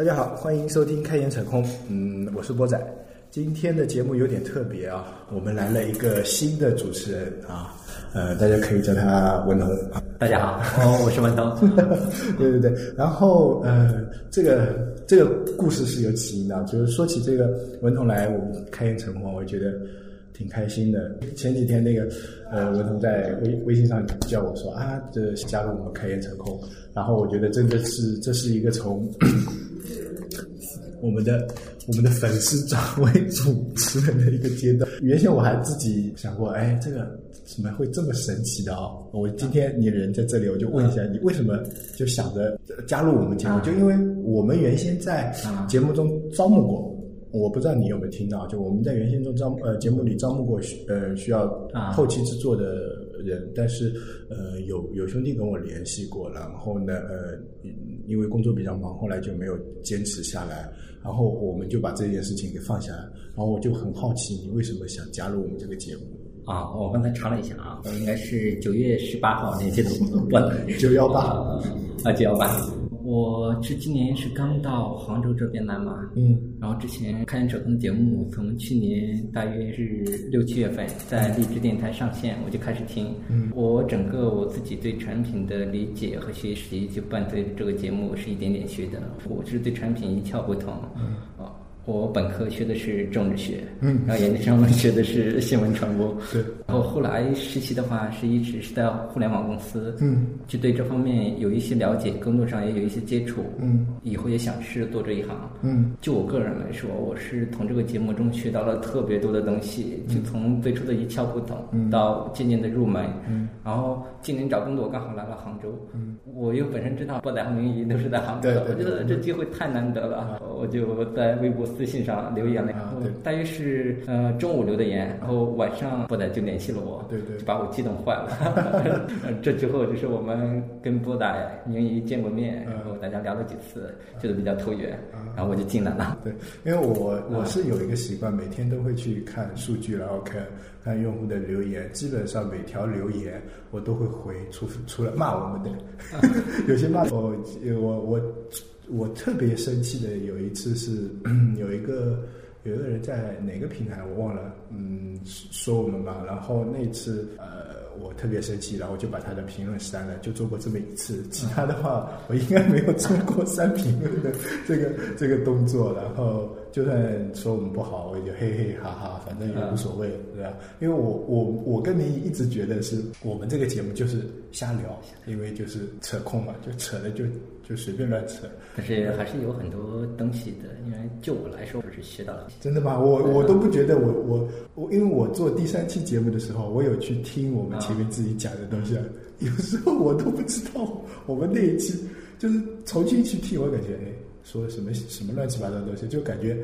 大家好，欢迎收听开眼扯空。嗯，我是波仔。今天的节目有点特别啊，我们来了一个新的主持人啊，呃，大家可以叫他文彤。大家好，哦，我是文彤。对对对，然后呃，这个这个故事是有起因的，就是说起这个文彤来我们开眼扯空，我觉得挺开心的。前几天那个呃，文彤在微微信上叫我说啊，这加入我们开眼扯空，然后我觉得真的是这是一个从。我们的我们的粉丝转为主持人的一个阶段。原先我还自己想过，哎，这个怎么会这么神奇的啊？我今天你人在这里，我就问一下你，为什么就想着加入我们节目？就因为我们原先在节目中招募过，我不知道你有没有听到，就我们在原先中招呃节目里招募过需呃需要后期制作的人，但是呃有有兄弟跟我联系过，然后呢呃因为工作比较忙，后来就没有坚持下来。然后我们就把这件事情给放下来，然后我就很好奇，你为什么想加入我们这个节目？啊，我刚才查了一下啊，应该是九月十八号那天的不九幺八 啊，九幺八。我是今年是刚到杭州这边来嘛，嗯，然后之前开言扯空的节目从去年大约是六七月份在荔枝电台上线，我就开始听，嗯，我整个我自己对产品的理解和学习就伴随这个节目是一点点学的，我是对产品一窍不通，嗯，啊。我本科学的是政治学，嗯，然后研究生学的是新闻传播，对。然后后来实习的话，是一直是在互联网公司，嗯，就对这方面有一些了解，工作上也有一些接触，嗯，以后也想试做这一行，嗯。就我个人来说，我是从这个节目中学到了特别多的东西，就从最初的一窍不懂，到渐渐的入门，嗯。然后今年找工作刚好来了杭州，嗯，我又本身知道波仔和明仪都是在杭州，对我觉得这机会太难得了，我就在微博。私信上留言了，然后大约是呃中午留的言，然后晚上波仔就联系了我，对对，就把我激动坏了。这之后就是我们跟波仔、宁怡见过面，然后大家聊了几次，觉得比较投缘，然后我就进来了。对，因为我我是有一个习惯，每天都会去看数据，然后看看用户的留言，基本上每条留言我都会回，除除了骂我们的，有些骂我我我。我我特别生气的有一次是 有一个有一个人在哪个平台我忘了，嗯，说我们吧，然后那次呃我特别生气，然后就把他的评论删了，就做过这么一次，其他的话我应该没有做过删评论的这个这个动作，然后。就算说我们不好，我也就嘿嘿哈哈，反正也无所谓，对吧？因为我我我跟您一直觉得是我们这个节目就是瞎聊，因为就是扯空嘛，就扯的就就随便乱扯。但是还是有很多东西的，因为就我来说，我是学到了。真的吗？我我都不觉得，我我我，因为我做第三期节目的时候，我有去听我们前面自己讲的东西，有时候我都不知道我们那一期就是重新去听，我感觉哎。说什么什么乱七八糟的东西，就感觉，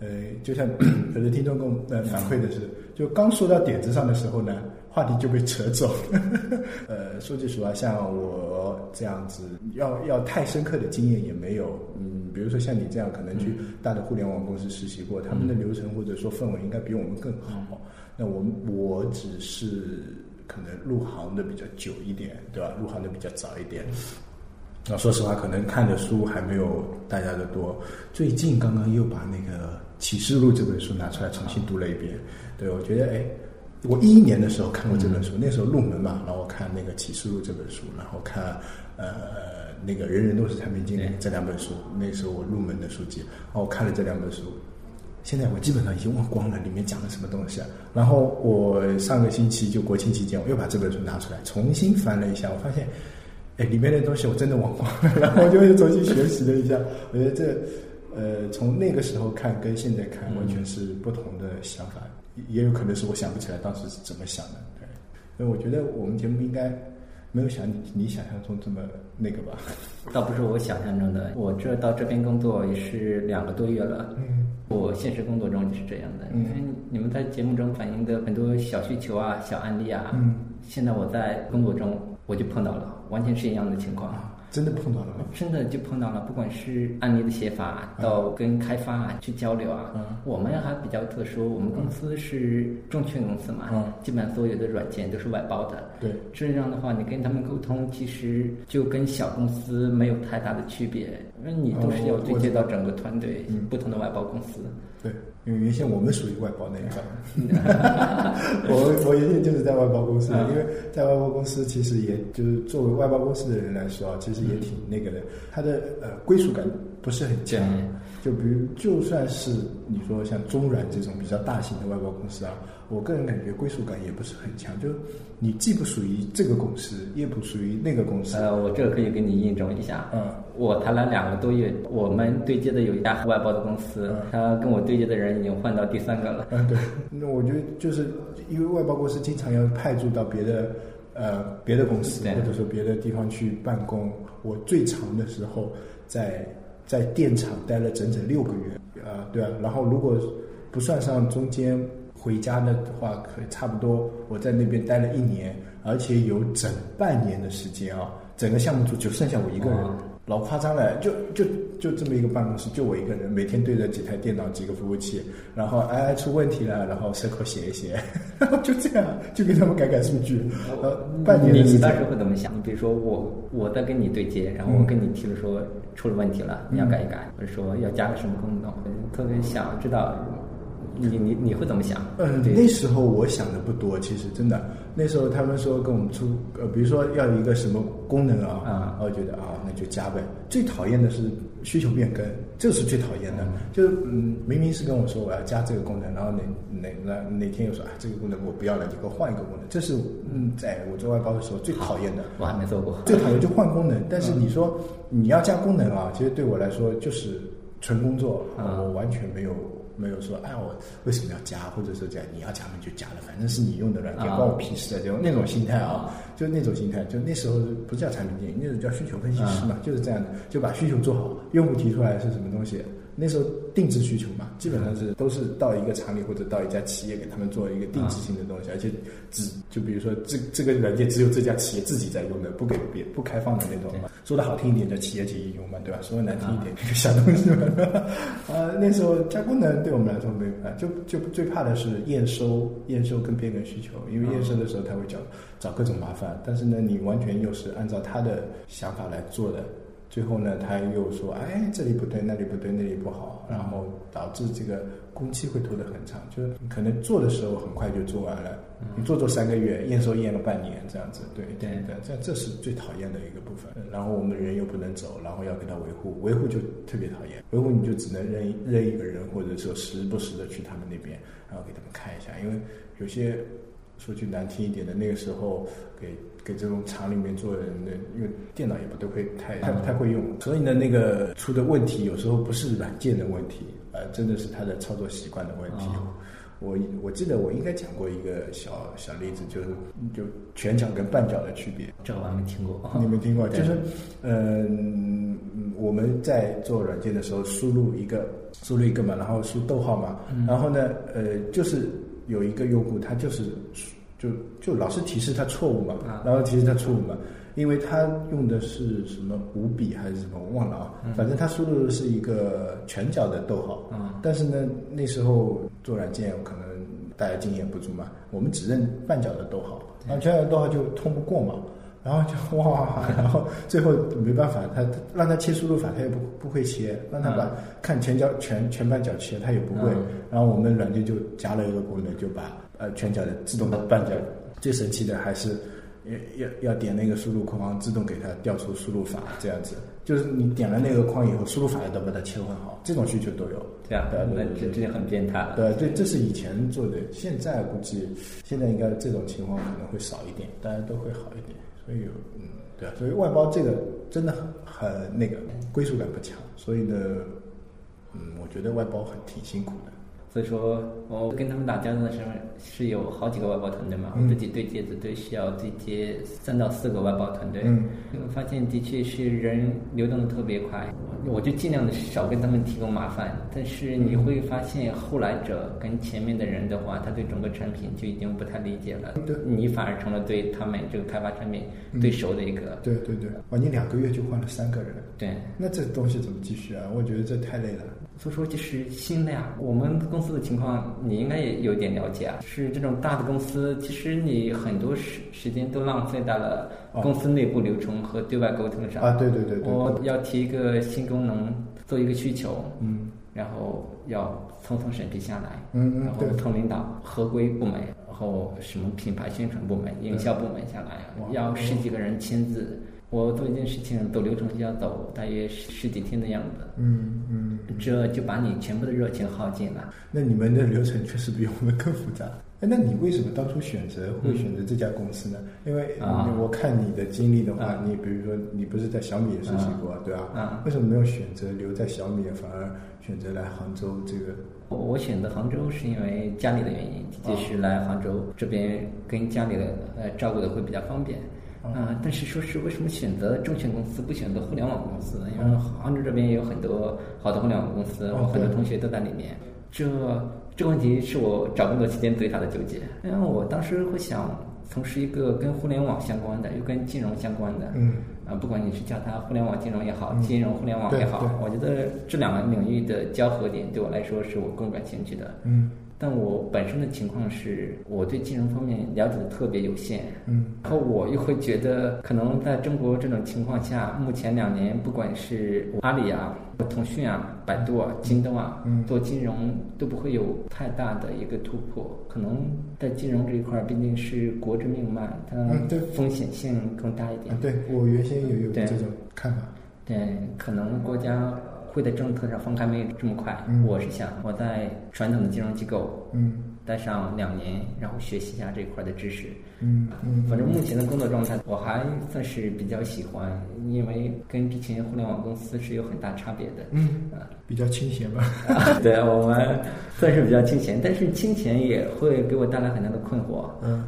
呃，就像 有的听众跟我呃反馈的是，就刚说到点子上的时候呢，话题就被扯走。呃，说句实话，像我这样子，要要太深刻的经验也没有。嗯，比如说像你这样，可能去大的互联网公司实习过，他们的流程或者说氛围应该比我们更好。那我我只是可能入行的比较久一点，对吧？入行的比较早一点。那说实话，可能看的书还没有大家的多。最近刚刚又把那个《启示录》这本书拿出来重新读了一遍。对我觉得，哎，我一一年的时候看过这本书，那时候入门嘛，然后看那个《启示录》这本书，然后看呃那个人人都是产品经理这两本书，那时候我入门的书籍。然后我看了这两本书，现在我基本上已经忘光了里面讲了什么东西。然后我上个星期就国庆期间，我又把这本书拿出来重新翻了一下，我发现。哎，里面的东西我真的忘光了，然后我就又重新学习了一下。我觉得这，呃，从那个时候看跟现在看完全是不同的想法，也有可能是我想不起来当时是怎么想的。对，所以我觉得我们节目应该没有想你想象中这么那个吧？倒不是我想象中的，我这到这边工作也是两个多月了。嗯，我现实工作中就是这样的。因为你们在节目中反映的很多小需求啊、小案例啊，嗯，现在我在工作中。我就碰到了，完全是一样的情况。真的碰到了吗？真的就碰到了，不管是案例的写法到跟开发啊去交流啊，我们还比较特殊，我们公司是证券公司嘛，基本上所有的软件都是外包的。对，这样的话，你跟他们沟通，其实就跟小公司没有太大的区别，因为你都是要对接到整个团队，不同的外包公司。对，因为原先我们属于外包那一块，我我原先就是在外包公司，因为在外包公司，其实也就是作为外包公司的人来说啊，其实也挺那个的，他的呃归属感不是很强。就比如，就算是你说像中软这种比较大型的外包公司啊，我个人感觉归属感也不是很强。就你既不属于这个公司，也不属于那个公司。呃，我这个可以给你印证一下。嗯，我谈了两个多月，我们对接的有一家外包的公司，他跟我对接的人已经换到第三个了。嗯，对。那我觉得就是因为外包公司经常要派驻到别的呃别的公司或者说别的地方去办公，我最长的时候在。在电厂待了整整六个月，啊，对啊，然后如果不算上中间回家的话，可差不多我在那边待了一年，而且有整半年的时间啊，整个项目组就剩下我一个人。老夸张了，就就就这么一个办公室，就我一个人，每天对着几台电脑、几个服务器，然后哎出问题了，然后随口写一写，然 后就这样，就给他们改改数据。呃，半年的时间。你当时会怎么想？你比如说我我在跟你对接，然后我跟你提了说出了问题了，你要改一改，或者说要加个什么功能，特别想知道。你你你会怎么想？嗯，那时候我想的不多，其实真的。那时候他们说跟我们出，呃，比如说要一个什么功能啊，啊，我觉得啊，那就加呗。最讨厌的是需求变更，这是最讨厌的。就嗯，明明是跟我说我要加这个功能，然后哪哪哪哪天又说啊，这个功能我不要了，你给我换一个功能。这是嗯，在我做外包的时候最讨厌的。我还没做过。最讨厌就换功能，但是你说你要加功能啊，其实对我来说就是纯工作，我完全没有。没有说，哎，我为什么要加，或者说这样，你要加嘛就加了，反正是你用的软件，关我屁事的，就那种心态啊，就那种心态，就那时候不叫产品经理，那种叫需求分析师嘛，就是这样的，就把需求做好，用户提出来是什么东西。那时候定制需求嘛，基本上是都是到一个厂里或者到一家企业给他们做一个定制性的东西，而且只就比如说这这个软件只有这家企业自己在用的，不给别不开放的那种嘛。说的好听一点叫企业级应用嘛，对吧？说的难听一点一个小东西嘛。啊，那时候加功能对我们来说没有啊，就就最怕的是验收验收跟变更需求，因为验收的时候他会找找各种麻烦，但是呢，你完全又是按照他的想法来做的。最后呢，他又说：“哎，这里不对，那里不对，那里不好。”然后导致这个工期会拖得很长，就是可能做的时候很快就做完了，你做做三个月，验收验了半年这样子。对对对，这这是最讨厌的一个部分。然后我们人又不能走，然后要给他维护，维护就特别讨厌。维护你就只能认认一个人，或者说时不时的去他们那边，然后给他们看一下，因为有些。说句难听一点的，那个时候给给这种厂里面做人的，因为电脑也不都会太太不太会用，所以呢，那个出的问题有时候不是软件的问题，呃，真的是他的操作习惯的问题。我我记得我应该讲过一个小小例子，就是就全角跟半角的区别。这个我还没听过，你没听过？就是，嗯，我们在做软件的时候，输入一个输入一个嘛，然后输逗号嘛，然后呢，呃，就是。有一个用户，他就是就就老是提示他错误嘛，然后提示他错误嘛，因为他用的是什么五笔还是什么，我忘了啊，反正他输入的是一个全角的逗号，但是呢，那时候做软件可能大家经验不足嘛，我们只认半角的逗号，然后全角的逗号就通不过嘛。然后就哇，然后最后没办法，他让他切输入法，他也不不会切；让他把看全角全全半角切，他也不会。然后我们软件就加了一个功能，就把呃全角的自动的半角。最神奇的还是要要要点那个输入框，自动给它调出输入法，这样子。就是你点了那个框以后，输入法也都把它切换好，这种需求都有。这样，那这这很变态。对对，这是以前做的，现在估计现在应该这种情况可能会少一点，大家都会好一点。所以，嗯，对啊，所以外包这个真的很那个归属感不强，所以呢，嗯，我觉得外包很挺辛苦的。所以说，我跟他们打交道的时候是有好几个外包团队嘛，我自己对接的都需要对接三到四个外包团队。嗯，发现的确是人流动的特别快，我就尽量的少跟他们提供麻烦。但是你会发现，后来者跟前面的人的话，他对整个产品就已经不太理解了。对，你反而成了对他们这个开发产品最熟的一个。对对对，哇，你两个月就换了三个人。对，那这东西怎么继续啊？我觉得这太累了。所以说，就是新的呀。我们公司的情况，你应该也有点了解啊。是这种大的公司，其实你很多时时间都浪费在了公司内部流程和对外沟通上。啊，对对对。我要提一个新功能，做一个需求，嗯，然后要层层审批下来，嗯嗯，然后从领导合规部门，然后什么品牌宣传部门、营销部门下来，要十几个人签字。我做一件事情走流程就要走大约十几天的样子，嗯嗯，这就把你全部的热情耗尽了。那你们的流程确实比我们更复杂。哎，那你为什么当初选择会选择这家公司呢？因为我看你的经历的话，你比如说你不是在小米也实习过，对吧？啊，为什么没有选择留在小米，反而选择来杭州？这个我选择杭州是因为家里的原因，就是来杭州这边跟家里的呃照顾的会比较方便。啊，但是说是为什么选择证券公司不选择互联网公司呢？因为杭州这边也有很多好的互联网公司，我很多同学都在里面。这这个问题是我找工作期间最大的纠结。因为我当时会想从事一个跟互联网相关的，又跟金融相关的。嗯。啊，不管你是叫它互联网金融也好，金融互联网也好，我觉得这两个领域的交合点对我来说是我更感兴趣的。嗯。但我本身的情况是，我对金融方面了解的特别有限。嗯，然后我又会觉得，可能在中国这种情况下，目前两年，不管是阿里啊、腾讯啊、百度啊、京东啊，嗯做金融都不会有太大的一个突破。可能在金融这一块，毕竟是国之命脉，它风险性更大一点。对我原先也有这种看法。对，可能国家。会在政策上放开没有这么快，我是想我在传统的金融机构待上两年，然后学习一下这块的知识。嗯嗯，反正目前的工作状态我还算是比较喜欢，因为跟之前互联网公司是有很大差别的。嗯啊，比较清闲吧。对我们算是比较清闲，但是清闲也会给我带来很大的困惑。嗯，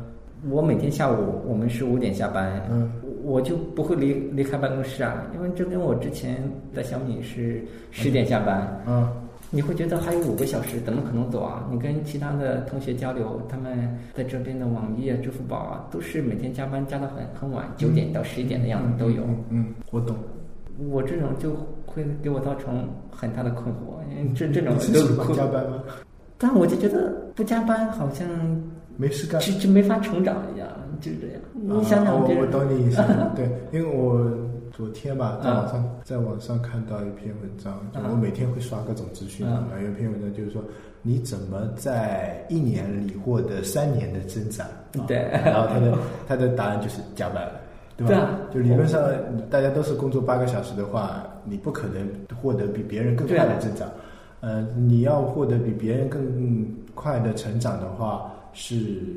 我每天下午我们是五点下班。嗯。我就不会离离开办公室啊，因为这跟我之前在小米是十点下班。嗯，你会觉得还有五个小时，怎么可能走啊？你跟其他的同学交流，他们在这边的网易啊、支付宝啊，都是每天加班加到很很晚，九点到十一点的样子都有。嗯嗯，我懂。我这种就会给我造成很大的困惑，因为这这种都加班吗？但我就觉得不加班好像没事干，就就没法成长一样。就是这样，你想想，我我懂你意思。对，因为我昨天吧，在网上在网上看到一篇文章，就我每天会刷各种资讯嘛。有一篇文章就是说，你怎么在一年里获得三年的增长？对。然后他的 他的答案就是加班，对吧？就理论上，大家都是工作八个小时的话，你不可能获得比别人更快的增长。呃，你要获得比别人更快的成长的话，是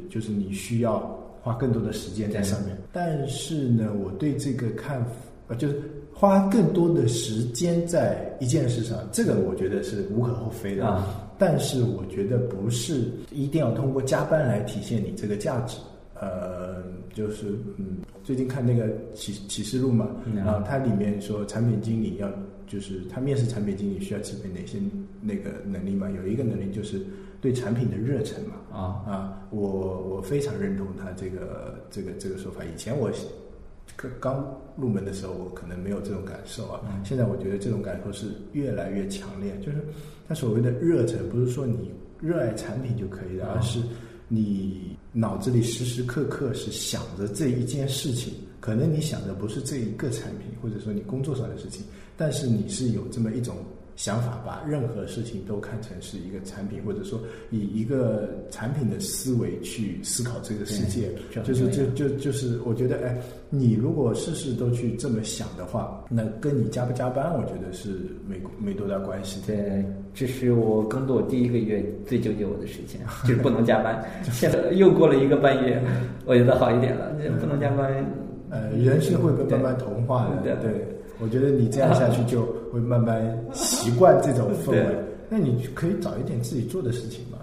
就是你需要。花更多的时间在上面，但是呢，我对这个看，呃，就是花更多的时间在一件事上，这个我觉得是无可厚非的。啊，但是我觉得不是一定要通过加班来体现你这个价值。呃，就是嗯，最近看那个启启示录嘛，然后它里面说产品经理要，就是他面试产品经理需要具备哪些那个能力嘛？有一个能力就是。对产品的热忱嘛，啊啊，我我非常认同他这个这个这个说法。以前我刚刚入门的时候，我可能没有这种感受啊。现在我觉得这种感受是越来越强烈。就是他所谓的热忱，不是说你热爱产品就可以了，而是你脑子里时时刻刻是想着这一件事情。可能你想的不是这一个产品，或者说你工作上的事情，但是你是有这么一种。想法把任何事情都看成是一个产品，或者说以一个产品的思维去思考这个世界，就是就就就是我觉得，哎，你如果事事都去这么想的话，那跟你加不加班，我觉得是没没多大关系。对，这是我工作第一个月最纠结我的事情，就是不能加班。现在 又过了一个半月，我觉得好一点了，不能加班。呃，人是会被慢慢同化的，对。我觉得你这样下去就会慢慢习惯这种氛围，那你可以找一点自己做的事情嘛。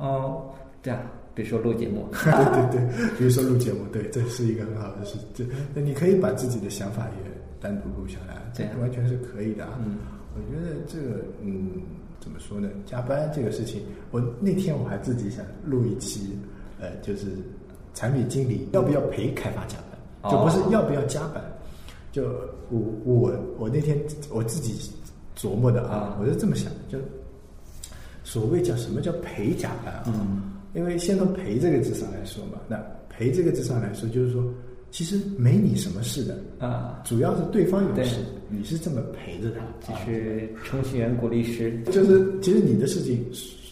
哦，对啊，比如说录节目，对对对，比如说录节目，对，这是一个很好的事。这那你可以把自己的想法也单独录下来，这完全是可以的啊。嗯，我觉得这个，嗯，怎么说呢？加班这个事情，我那天我还自己想录一期，呃，就是产品经理要不要陪开发加班，就不是要不要加班。就我我我那天我自己琢磨的啊，我是这么想的，就所谓叫什么叫陪加班啊？因为先从陪这个字上来说嘛，那陪这个字上来说，就是说其实没你什么事的啊，主要是对方有事，你是这么陪着他，就是程序员鼓励师，就是其实你的事情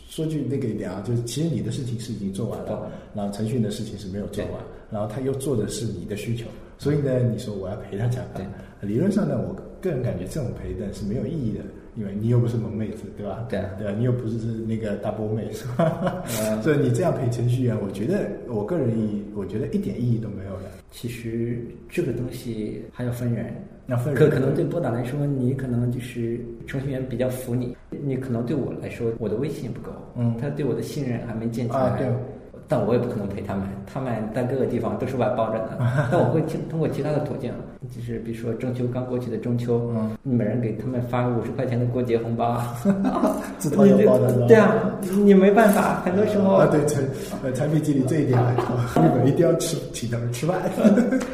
说句那个一点啊，就是其实你的事情是已经做完了，然后程序员的事情是没有做完，然后他又做的是你的需求，所以呢，你说我要陪他加班，理论上呢，我个人感觉这种陪的是没有意义的。因为你又不是萌妹子，对吧？对啊对啊，你又不是那个大波妹，是吧？所以你这样陪程序员，我觉得我个人意义，我觉得一点意义都没有的。其实这个东西还要分人，要分人。可可能对波导来说，你可能就是程序员比较服你，你可能对我来说，我的威信不够，嗯，他对我的信任还没建起来。啊，对。但我也不可能陪他们，他们在各个地方都是外包着的。但我会通通过其他的途径，就是比如说中秋刚过去的中秋，嗯，每人给他们发五十块钱的过节红包啊，自掏腰包的，对啊，你没办法，很多时候啊，对产呃产品经理这一点来说，日本一定要吃请他们吃饭，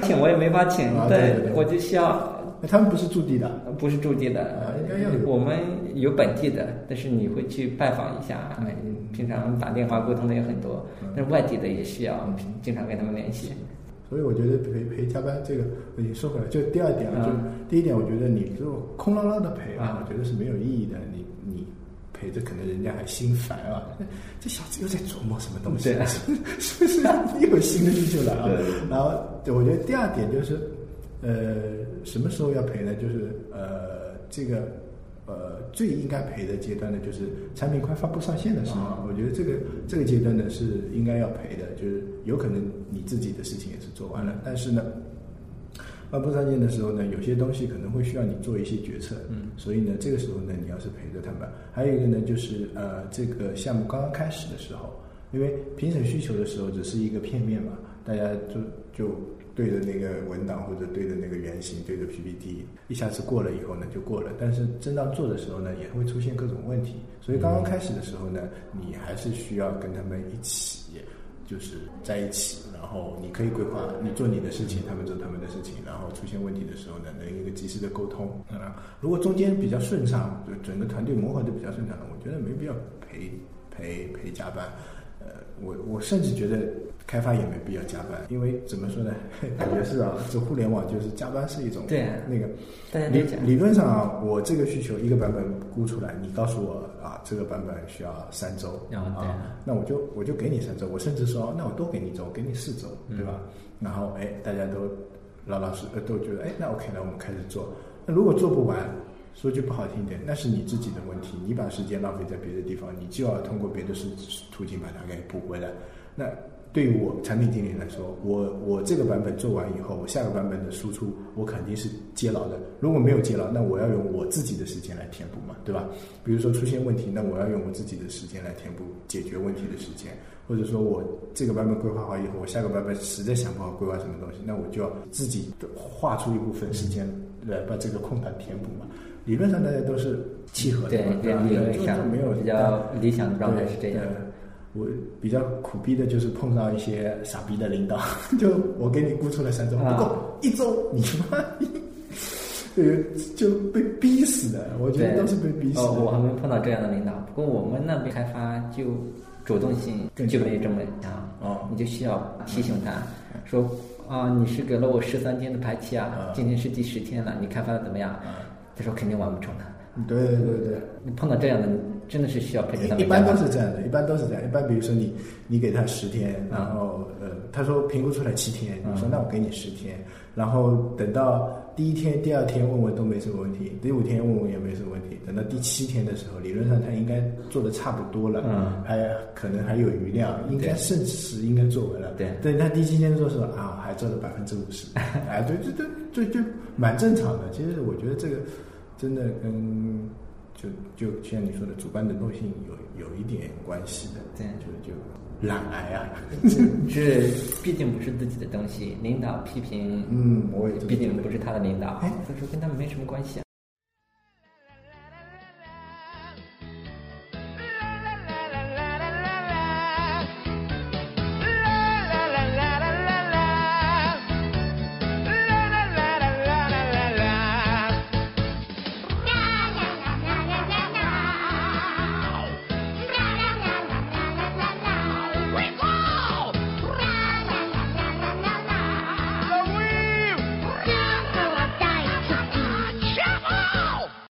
请我也没法请，对，我就需要。他们不是驻地的，不是驻地的，啊应该有。我们有本地的，但是你会去拜访一下。平常打电话沟通的也很多，但是外地的也需要经常跟他们联系。所以我觉得陪陪加班这个，你说回来，就第二点啊，就第一点，我觉得你就空落落的陪啊，我觉得是没有意义的。你你陪着，可能人家还心烦啊。这小子又在琢磨什么东西？是不是又有新的需求了啊？然后我觉得第二点就是。呃，什么时候要赔呢？就是呃，这个呃，最应该赔的阶段呢，就是产品快发布上线的时候。我觉得这个这个阶段呢是应该要赔的，就是有可能你自己的事情也是做完了，但是呢，发布上线的时候呢，有些东西可能会需要你做一些决策。嗯，所以呢，这个时候呢，你要是陪着他们。还有一个呢，就是呃，这个项目刚刚开始的时候，因为评审需求的时候只是一个片面嘛，大家就就。对着那个文档或者对着那个原型，对着 PPT，一下子过了以后呢，就过了。但是真到做的时候呢，也会出现各种问题。所以刚刚开始的时候呢，你还是需要跟他们一起，就是在一起。然后你可以规划，你做你的事情，他们做他们的事情。然后出现问题的时候呢，能一个及时的沟通。啊，如果中间比较顺畅，就整个团队磨合的比较顺畅，我觉得没必要陪陪陪加班。呃，我我甚至觉得。开发也没必要加班，因为怎么说呢？感觉是啊，这互联网就是加班是一种对那个理理论上啊，我这个需求一个版本估出来，你告诉我啊，这个版本需要三周啊，那我就我就给你三周，我甚至说那我多给你一周，给你四周，对吧？然后哎，大家都老老实呃都觉得哎，那 OK，那我们开始做。那如果做不完，说句不好听点，那是你自己的问题，你把时间浪费在别的地方，你就要通过别的是途径把它给补回来。那。对于我产品经理来说，我我这个版本做完以后，我下个版本的输出，我肯定是接牢的。如果没有接牢，那我要用我自己的时间来填补嘛，对吧？比如说出现问题，那我要用我自己的时间来填补解决问题的时间，或者说我这个版本规划好以后，我下个版本实在想不好规划什么东西，那我就要自己画出一部分时间来把这个空档填补嘛。理论上大家都是契合的，对对理论上没有比较理想的状态是这样。我比较苦逼的就是碰到一些傻逼的领导，就我给你估出来三周不够，一周你妈，呃就被逼死的，我觉得都是被逼死的。我还没碰到这样的领导，不过我们那边开发就主动性就没这么强，哦，你就需要提醒他说啊，你是给了我十三天的排期啊，今天是第十天了，你开发的怎么样？他说肯定完不成的。对对对对，你碰到这样的。真的是需要陪着他们。一般都是这样的，一般都是这样。一般比如说你，你给他十天，然后呃，他说评估出来七天，你说那我给你十天，然后等到第一天、第二天问问都没什么问题，第五天问问也没什么问题，等到第七天的时候，理论上他应该做的差不多了，嗯，还可能还有余量，应该甚至是应该做完了。对，对，他第七天做时候啊，还做了百分之五十，哎，对对对对，就蛮正常的。其实我觉得这个真的跟。就就像你说的，主观能动性有有一点关系的，对就就懒癌啊，这毕竟不是自己的东西，领导批评，嗯，我也毕竟不是他的领导哎，所以说跟他们没什么关系啊。